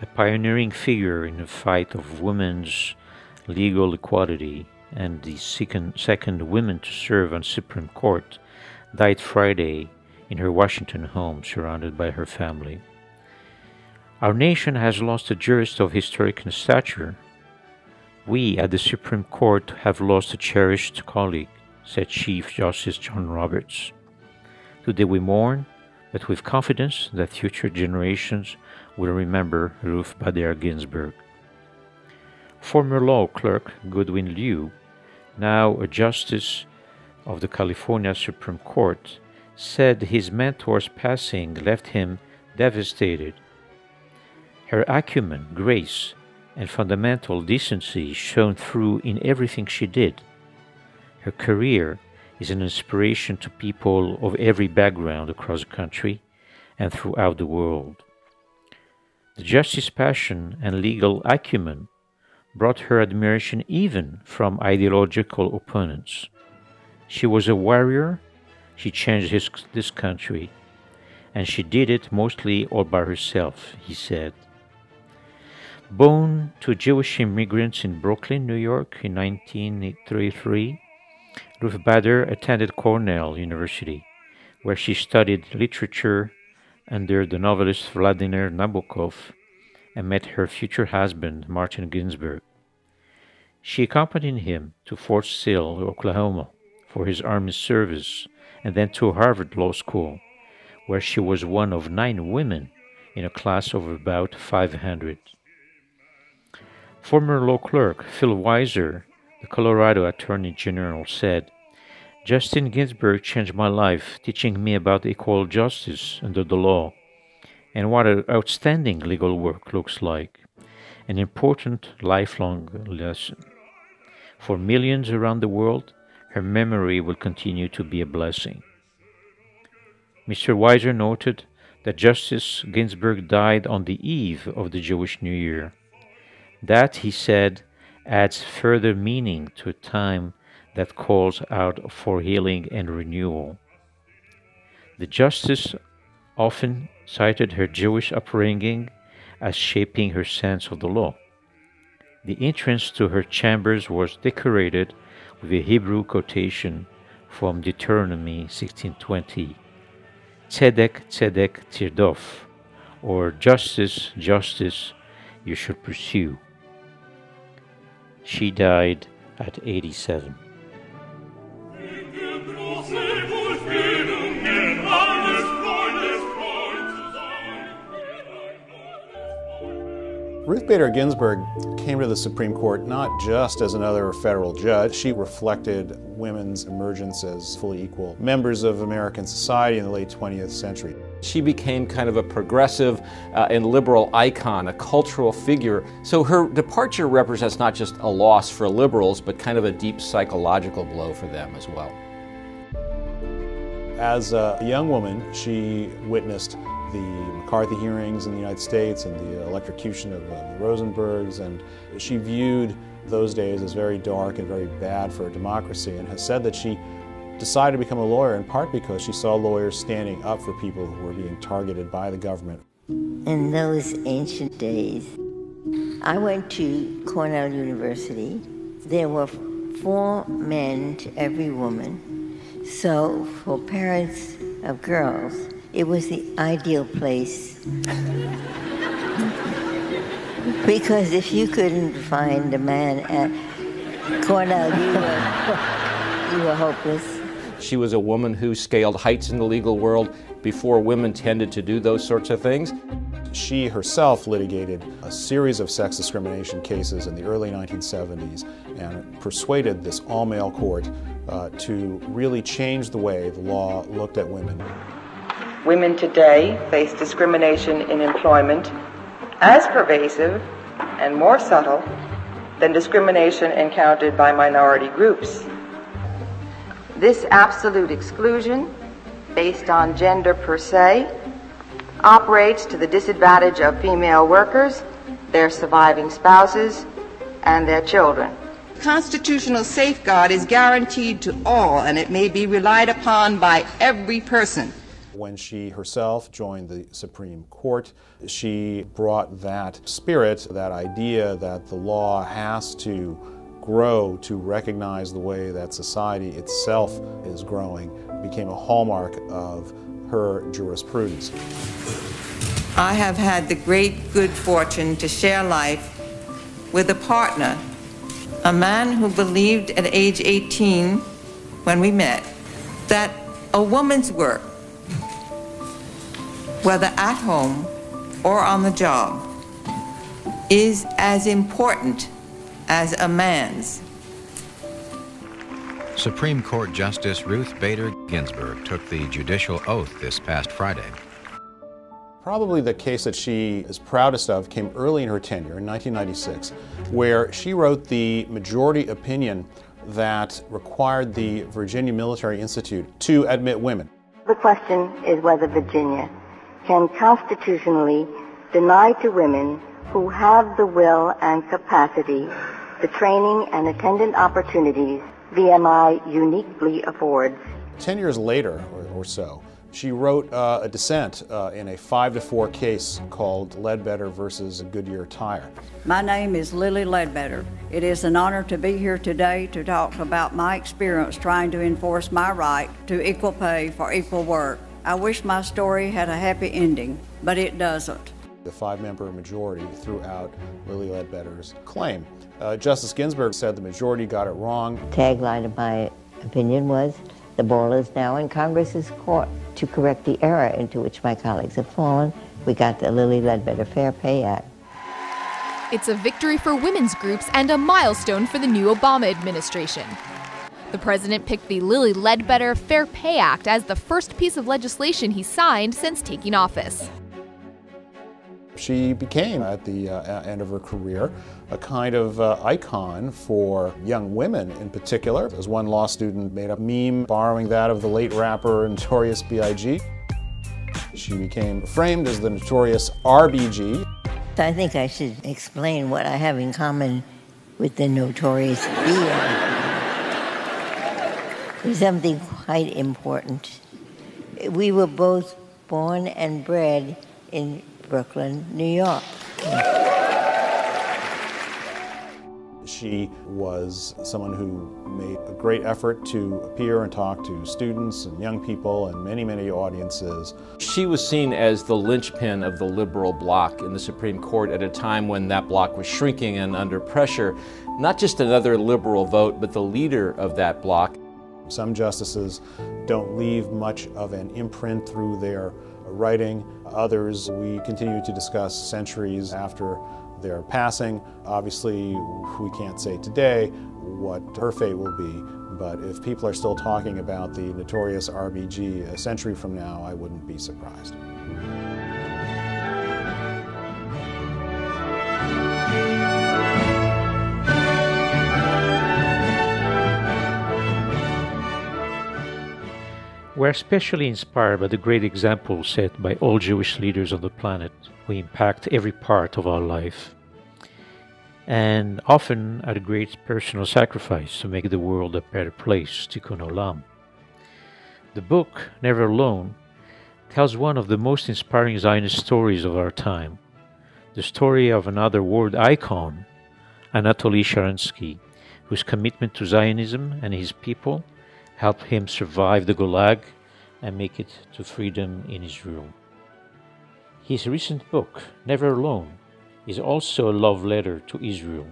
a pioneering figure in the fight of women's legal equality and the second, second woman to serve on Supreme Court, died Friday in her Washington home surrounded by her family. Our nation has lost a jurist of historic stature. We at the Supreme Court have lost a cherished colleague, said Chief Justice John Roberts. Today we mourn, but with confidence that future generations will remember Ruth Bader Ginsburg. Former law clerk Goodwin Liu, now a justice of the California Supreme Court, said his mentor's passing left him devastated. Her acumen, grace, and fundamental decency shone through in everything she did. Her career is an inspiration to people of every background across the country and throughout the world. The justice passion and legal acumen brought her admiration even from ideological opponents. She was a warrior, she changed his, this country, and she did it mostly all by herself, he said. Born to Jewish immigrants in Brooklyn, New York in 1933, Ruth Bader attended Cornell University, where she studied literature under the novelist Vladimir Nabokov and met her future husband, Martin Ginsburg. She accompanied him to Fort Sill, Oklahoma, for his Army service, and then to Harvard Law School, where she was one of nine women in a class of about 500. Former law clerk Phil Weiser, the Colorado Attorney General, said, Justice Ginsburg changed my life, teaching me about equal justice under the law and what an outstanding legal work looks like. An important lifelong lesson. For millions around the world, her memory will continue to be a blessing. Mr. Weiser noted that Justice Ginsburg died on the eve of the Jewish New Year. That, he said, adds further meaning to a time that calls out for healing and renewal. The justice often cited her Jewish upbringing as shaping her sense of the law. The entrance to her chambers was decorated with a Hebrew quotation from Deuteronomy 16:20, "Tzedek, tzedek, tirdof," or "Justice, justice, you should pursue." She died at 87. Ruth Bader Ginsburg came to the Supreme Court not just as another federal judge. She reflected women's emergence as fully equal members of American society in the late 20th century. She became kind of a progressive uh, and liberal icon, a cultural figure. So her departure represents not just a loss for liberals, but kind of a deep psychological blow for them as well. As a young woman, she witnessed the McCarthy hearings in the United States and the electrocution of uh, the Rosenbergs, and she viewed those days as very dark and very bad for a democracy, and has said that she decided to become a lawyer in part because she saw lawyers standing up for people who were being targeted by the government. In those ancient days, I went to Cornell University. There were four men to every woman. So for parents of girls, it was the ideal place. because if you couldn't find a man at Cornell, you were, you were hopeless. She was a woman who scaled heights in the legal world before women tended to do those sorts of things. She herself litigated a series of sex discrimination cases in the early 1970s and persuaded this all male court uh, to really change the way the law looked at women. Women today face discrimination in employment as pervasive and more subtle than discrimination encountered by minority groups. This absolute exclusion, based on gender per se, operates to the disadvantage of female workers, their surviving spouses, and their children. Constitutional safeguard is guaranteed to all, and it may be relied upon by every person. When she herself joined the Supreme Court, she brought that spirit, that idea that the law has to grow to recognize the way that society itself is growing, became a hallmark of her jurisprudence. I have had the great good fortune to share life with a partner, a man who believed at age 18 when we met that a woman's work, whether at home or on the job, is as important as a man's. Supreme Court Justice Ruth Bader Ginsburg took the judicial oath this past Friday. Probably the case that she is proudest of came early in her tenure in 1996, where she wrote the majority opinion that required the Virginia Military Institute to admit women. The question is whether Virginia can constitutionally deny to women who have the will and capacity the training and attendant opportunities VMI uniquely affords. Ten years later, or, or so, she wrote uh, a dissent uh, in a five to four case called Ledbetter versus Goodyear Tire. My name is Lilly Ledbetter. It is an honor to be here today to talk about my experience trying to enforce my right to equal pay for equal work. I wish my story had a happy ending, but it doesn't. The five member majority threw out Lilly Ledbetter's claim. Uh, Justice Ginsburg said the majority got it wrong. Tagline of my opinion was the ball is now in Congress's court to correct the error into which my colleagues have fallen. We got the Lilly Ledbetter Fair Pay Act. It's a victory for women's groups and a milestone for the new Obama administration. The president picked the Lilly Ledbetter Fair Pay Act as the first piece of legislation he signed since taking office. She became, at the uh, end of her career, a kind of uh, icon for young women in particular. As one law student made a meme borrowing that of the late rapper Notorious B.I.G. She became framed as the notorious RBG. I think I should explain what I have in common with the notorious B.I.G. There's something quite important. We were both born and bred in Brooklyn, New York. She was someone who made a great effort to appear and talk to students and young people and many, many audiences. She was seen as the linchpin of the liberal bloc in the Supreme Court at a time when that bloc was shrinking and under pressure. Not just another liberal vote, but the leader of that bloc. Some justices don't leave much of an imprint through their writing. Others we continue to discuss centuries after their passing. Obviously, we can't say today what her fate will be, but if people are still talking about the notorious RBG a century from now, I wouldn't be surprised. We're especially inspired by the great example set by all Jewish leaders on the planet who impact every part of our life, and often at a great personal sacrifice to make the world a better place, tikkun olam. The book, Never Alone, tells one of the most inspiring Zionist stories of our time, the story of another world icon, Anatoly Sharansky, whose commitment to Zionism and his people help him survive the Gulag and make it to freedom in Israel. His recent book, Never Alone, is also a love letter to Israel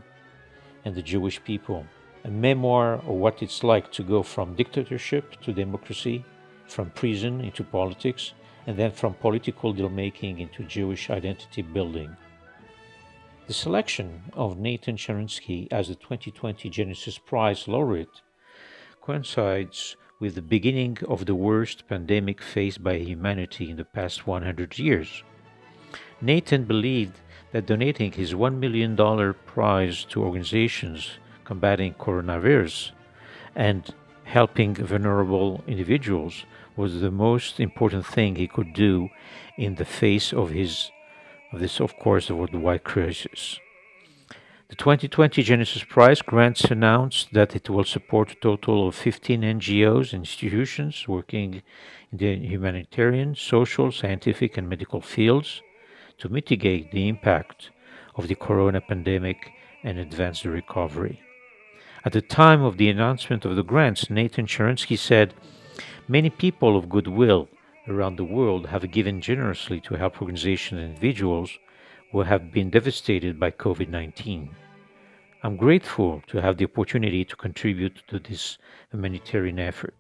and the Jewish people, a memoir of what it's like to go from dictatorship to democracy, from prison into politics, and then from political deal making into Jewish identity building. The selection of Nathan Sharansky as the 2020 Genesis Prize laureate coincides with the beginning of the worst pandemic faced by humanity in the past 100 years. Nathan believed that donating his $1 million prize to organizations combating coronavirus and helping vulnerable individuals was the most important thing he could do in the face of his of this of course worldwide crisis. The 2020 Genesis Prize grants announced that it will support a total of 15 NGOs and institutions working in the humanitarian, social, scientific, and medical fields to mitigate the impact of the corona pandemic and advance the recovery. At the time of the announcement of the grants, Nathan Sharansky said, Many people of goodwill around the world have given generously to help organizations and individuals who have been devastated by COVID 19. I'm grateful to have the opportunity to contribute to this humanitarian effort,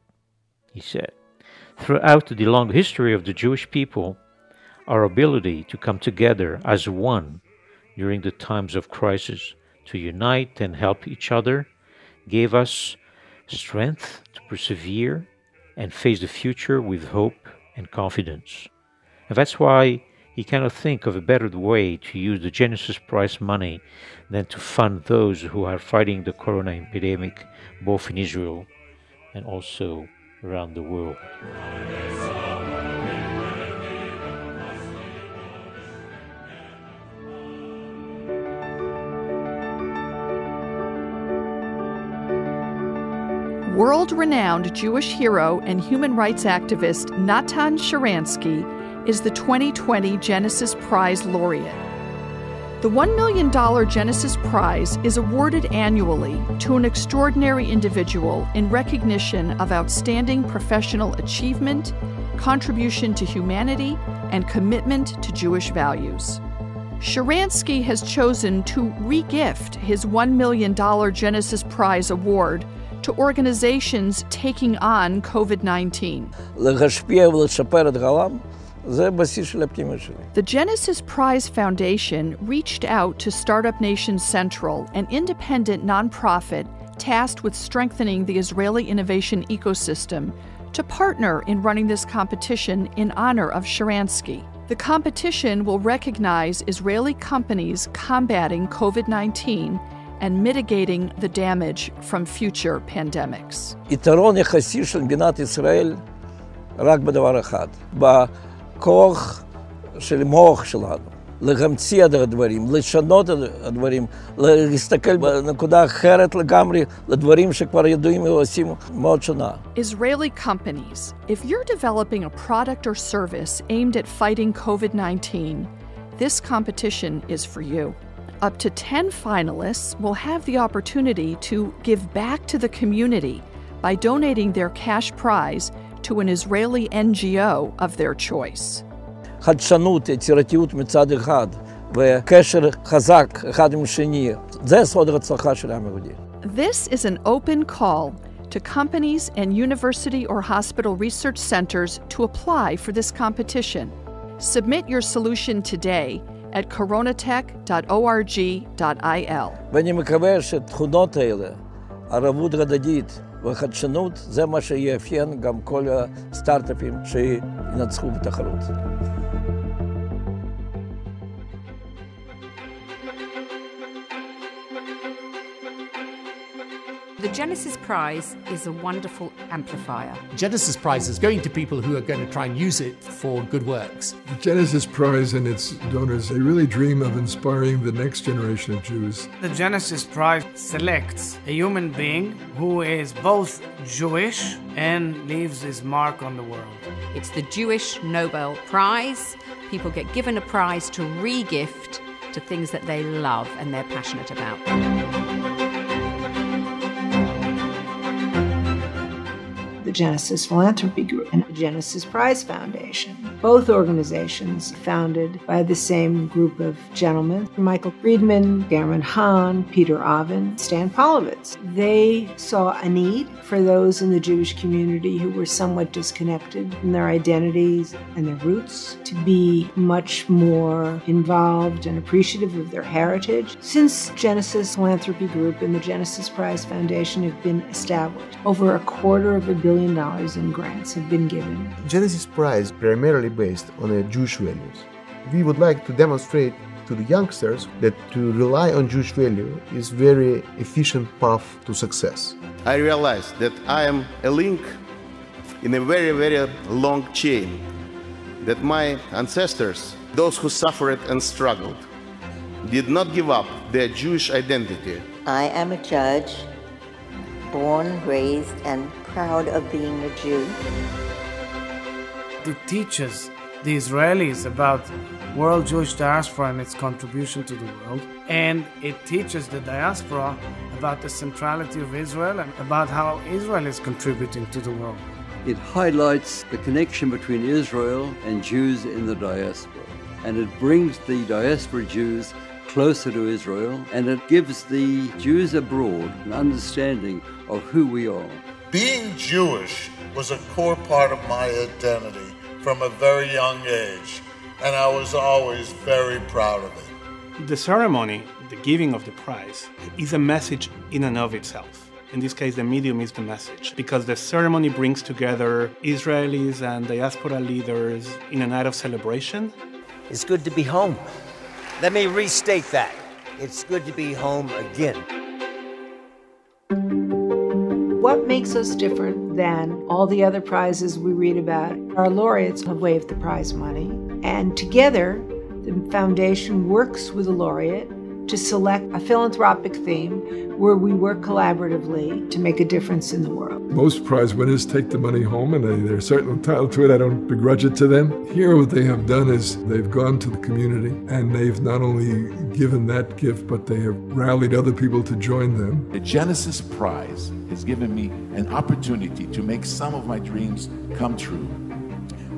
he said. Throughout the long history of the Jewish people, our ability to come together as one during the times of crisis, to unite and help each other, gave us strength to persevere and face the future with hope and confidence. And that's why he cannot think of a better way to use the Genesis Prize money than to fund those who are fighting the corona epidemic both in Israel and also around the world. World renowned Jewish hero and human rights activist Natan Sharansky is the 2020 Genesis Prize laureate. The $1 million Genesis Prize is awarded annually to an extraordinary individual in recognition of outstanding professional achievement, contribution to humanity, and commitment to Jewish values. Sharansky has chosen to regift his $1 million Genesis Prize award to organizations taking on COVID 19. The Genesis Prize Foundation reached out to Startup Nation Central, an independent nonprofit tasked with strengthening the Israeli innovation ecosystem, to partner in running this competition in honor of Sharansky. The competition will recognize Israeli companies combating COVID 19 and mitigating the damage from future pandemics. יתרון יחסי של מדינת ישראל רק בדבר אחד, בכוח של המוח שלנו. להמציא את הדברים, לשנות את הדברים, להסתכל בנקודה אחרת לגמרי לדברים שכבר ידועים ועושים מאוד שונה. Israeli companies, if you're developing a product or service aimed at fighting COVID-19, this competition is for you. Up to 10 finalists will have the opportunity to give back to the community by donating their cash prize to an Israeli NGO of their choice. חדשנות, יצירתיות מצד אחד, וקשר חזק אחד עם השני, זה סוד ההצלחה של העם היהודי. This is an open call to companies and university or hospital research centers to apply for this competition. Submit your solution today at coronatech.org.il. ואני מקווה שהתכונות האלה, ערבות הדדית וחדשנות, זה מה שיאפיין גם כל הסטארט-אפים שינצחו בתחרות. The Genesis Prize is a wonderful amplifier. Genesis Prize is going to people who are going to try and use it for good works. The Genesis Prize and its donors, they really dream of inspiring the next generation of Jews. The Genesis Prize selects a human being who is both Jewish and leaves his mark on the world. It's the Jewish Nobel Prize. People get given a prize to re-gift to things that they love and they're passionate about. Genesis Philanthropy Group and Genesis Prize Foundation. Both organizations founded by the same group of gentlemen Michael Friedman, German Khan, Peter Aven, Stan Polovets. They saw a need for those in the Jewish community who were somewhat disconnected from their identities and their roots to be much more involved and appreciative of their heritage. Since Genesis Philanthropy Group and the Genesis Prize Foundation have been established, over a quarter of a billion dollars in grants have been given. Genesis Prize primarily based on the Jewish values. We would like to demonstrate to the youngsters that to rely on Jewish value is very efficient path to success. I realized that I am a link in a very, very long chain, that my ancestors, those who suffered and struggled, did not give up their Jewish identity. I am a judge, born, raised, and proud of being a Jew. It teaches the Israelis about world Jewish diaspora and its contribution to the world, and it teaches the diaspora about the centrality of Israel and about how Israel is contributing to the world. It highlights the connection between Israel and Jews in the diaspora, and it brings the diaspora Jews closer to Israel, and it gives the Jews abroad an understanding of who we are. Being Jewish was a core part of my identity from a very young age, and I was always very proud of it. The ceremony, the giving of the prize, is a message in and of itself. In this case, the medium is the message because the ceremony brings together Israelis and diaspora leaders in a night of celebration. It's good to be home. Let me restate that. It's good to be home again. What makes us different than all the other prizes we read about? Our laureates have waived the prize money, and together, the foundation works with the laureate to select a philanthropic theme where we work collaboratively to make a difference in the world. Most prize winners take the money home and they, they're certainly entitled to it. I don't begrudge it to them. Here, what they have done is they've gone to the community and they've not only given that gift, but they have rallied other people to join them. The Genesis Prize has given me an opportunity to make some of my dreams come true,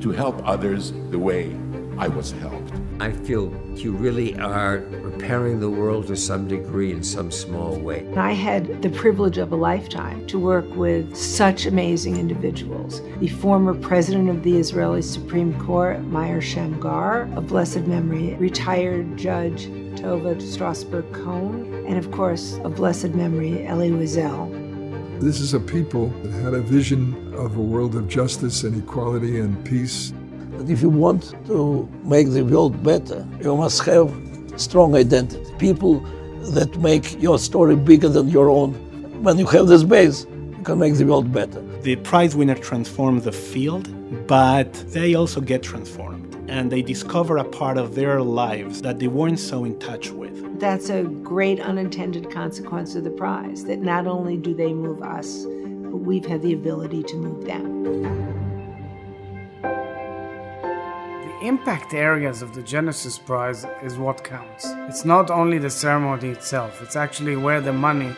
to help others the way I was helped. I feel you really are repairing the world to some degree in some small way. I had the privilege of a lifetime to work with such amazing individuals. The former president of the Israeli Supreme Court, Meir Shamgar, of blessed memory, retired judge Tova Strasberg Cohen, and of course, of blessed memory, Elie Wiesel. This is a people that had a vision of a world of justice and equality and peace. But if you want to make the world better, you must have strong identity. People that make your story bigger than your own. When you have this base, you can make the world better. The prize winner transforms the field, but they also get transformed and they discover a part of their lives that they weren't so in touch with. That's a great unintended consequence of the prize that not only do they move us, but we've had the ability to move them. Impact areas of the Genesis Prize is what counts. It's not only the ceremony itself, it's actually where the money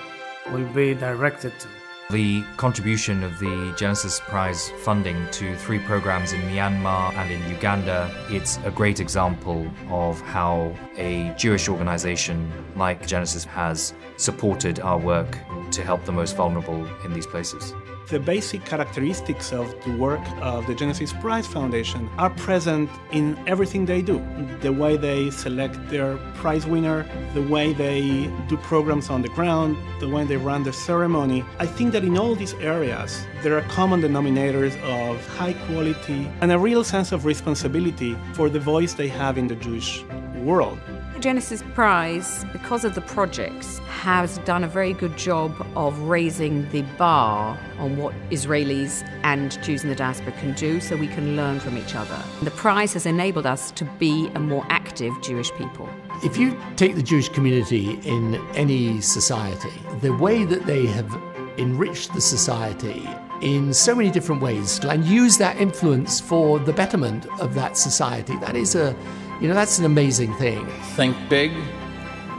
will be directed to. The contribution of the Genesis Prize funding to three programs in Myanmar and in Uganda, it's a great example of how a Jewish organization like Genesis has supported our work to help the most vulnerable in these places. The basic characteristics of the work of the Genesis Prize Foundation are present in everything they do. The way they select their prize winner, the way they do programs on the ground, the way they run the ceremony. I think that in all these areas, there are common denominators of high quality and a real sense of responsibility for the voice they have in the Jewish world. Genesis Prize, because of the projects, has done a very good job of raising the bar on what Israelis and Jews in the diaspora can do so we can learn from each other. The prize has enabled us to be a more active Jewish people. If you take the Jewish community in any society, the way that they have enriched the society in so many different ways and use that influence for the betterment of that society, that is a you know, that's an amazing thing. Think big,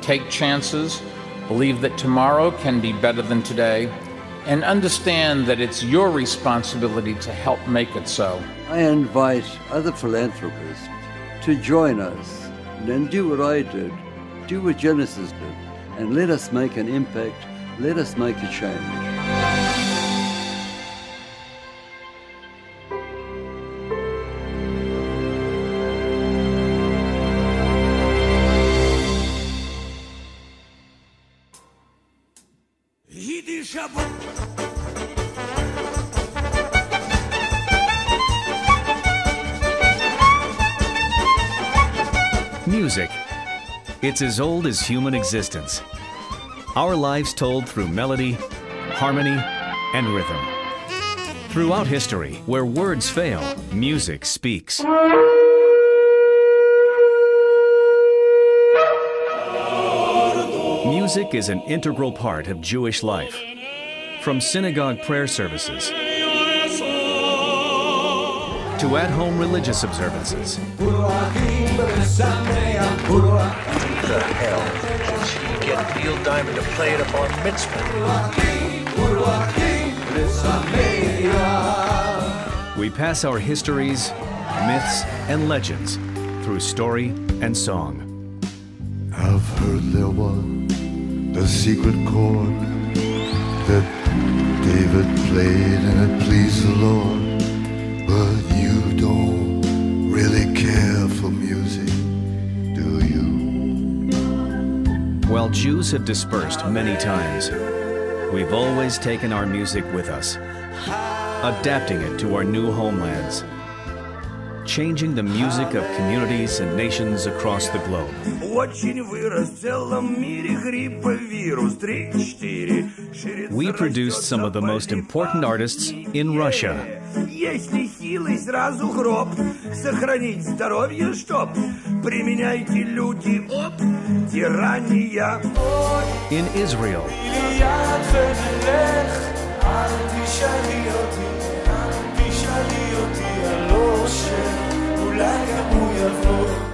take chances, believe that tomorrow can be better than today, and understand that it's your responsibility to help make it so. I invite other philanthropists to join us and do what I did, do what Genesis did, and let us make an impact, let us make a change. It's as old as human existence. Our lives told through melody, harmony, and rhythm. Throughout history, where words fail, music speaks. Music is an integral part of Jewish life. From synagogue prayer services to at home religious observances. The hell? You get Neil Diamond to play it upon mitzvah. We pass our histories, myths, and legends through story and song. I've heard there was a secret chord that David played and it pleased the Lord. Jews have dispersed many times, we've always taken our music with us, adapting it to our new homelands, changing the music of communities and nations across the globe. We produced some of the most important artists in Russia. In Israel.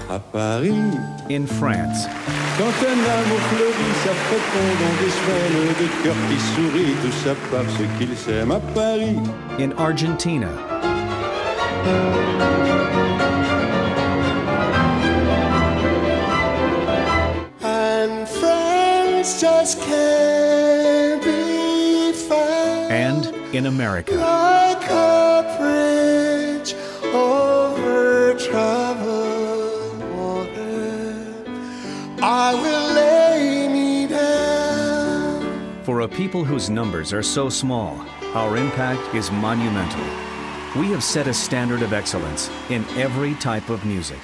À Paris, in France, quand un amour fleurit, ça fécond dans des semaines de cœur qui sourit, tout ça parce qu'il s'aime à Paris. in Argentina, And friends just can't be found. And in America. People whose numbers are so small, our impact is monumental. We have set a standard of excellence in every type of music.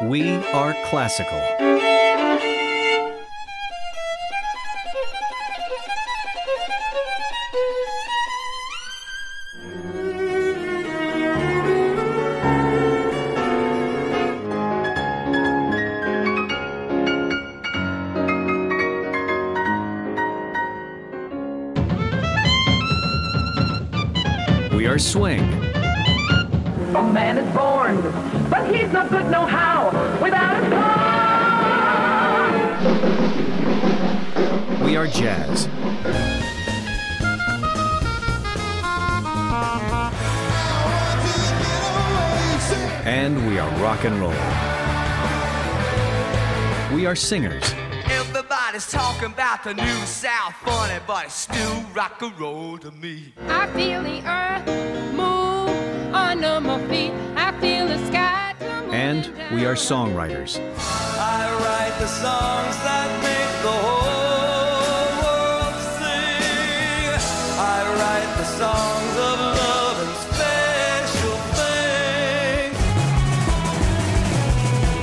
We are classical. Are swing. A man is born, but he's not good no how without a song. We are jazz. And we are rock and roll. We are singers. Everybody's talking about the new South funny, but it's still rock and roll to me. I feel the earth move under my feet. I feel the sky tumble. And we are songwriters. I write the songs that make the whole world sing. I write the songs of love and special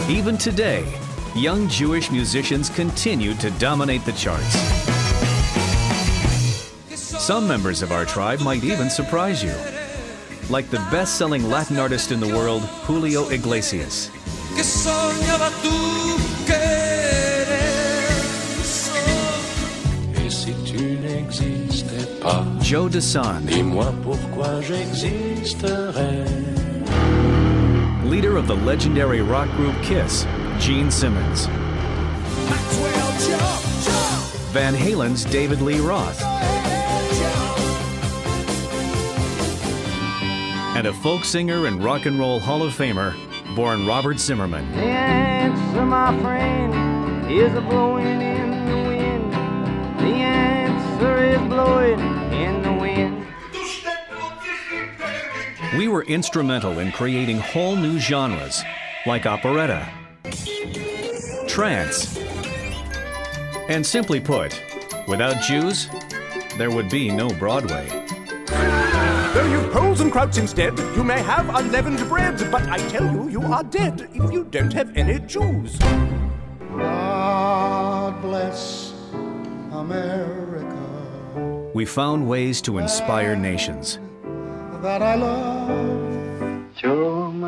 things. Even today, young Jewish musicians continue to dominate the charts. Some members of our tribe might even surprise you, like the best selling Latin artist in the world, Julio Iglesias. Que soñaba tú querer Et si tu n'existais pas, Joe Dassin, dis-moi pourquoi j'existerais. leader of the legendary rock group Kiss, Gene Simmons. Maxwell jump, jump. Van Halen's David Lee Roth. And a folk singer and rock and roll Hall of Famer, born Robert Zimmerman. The answer, my friend, is a blowing in the wind. The answer is blowing in the wind. We were instrumental in creating whole new genres like operetta, Trance. And simply put, without Jews, there would be no Broadway. Though you've poles and krauts instead, you may have unleavened bread, but I tell you, you are dead if you don't have any Jews. God bless America. We found ways to inspire nations. That I love. Jews.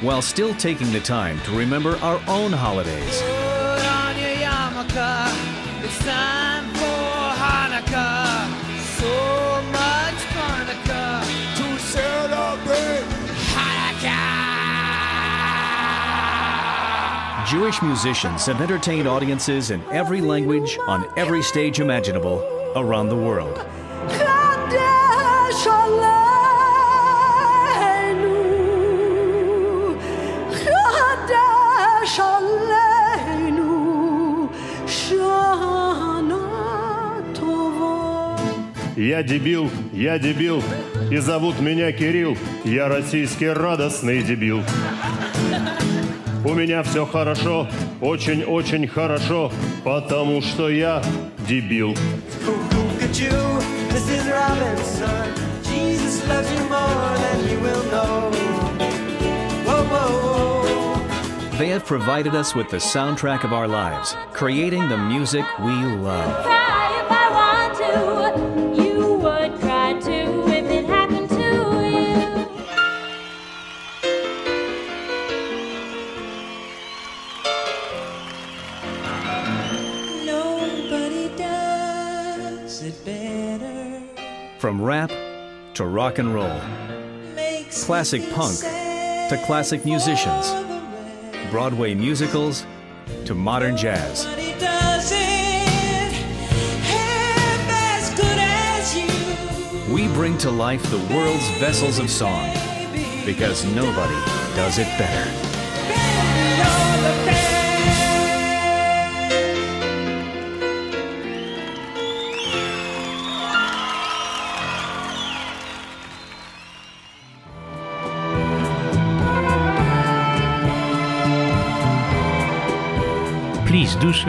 while still taking the time to remember our own holidays. Put on your yarmulke. It's time for Hanukkah. So much Hanukkah to celebrate Hanukkah. Jewish musicians have entertained audiences in every language on every stage imaginable around the world. Я дебил, я дебил, и зовут меня Кирилл, я российский радостный дебил. У меня все хорошо, очень-очень хорошо, потому что я дебил. They have provided us with the soundtrack of our lives, creating the music we love. From rap to rock and roll, classic punk to classic musicians, Broadway musicals to modern jazz. We bring to life the world's vessels of song because nobody does it better.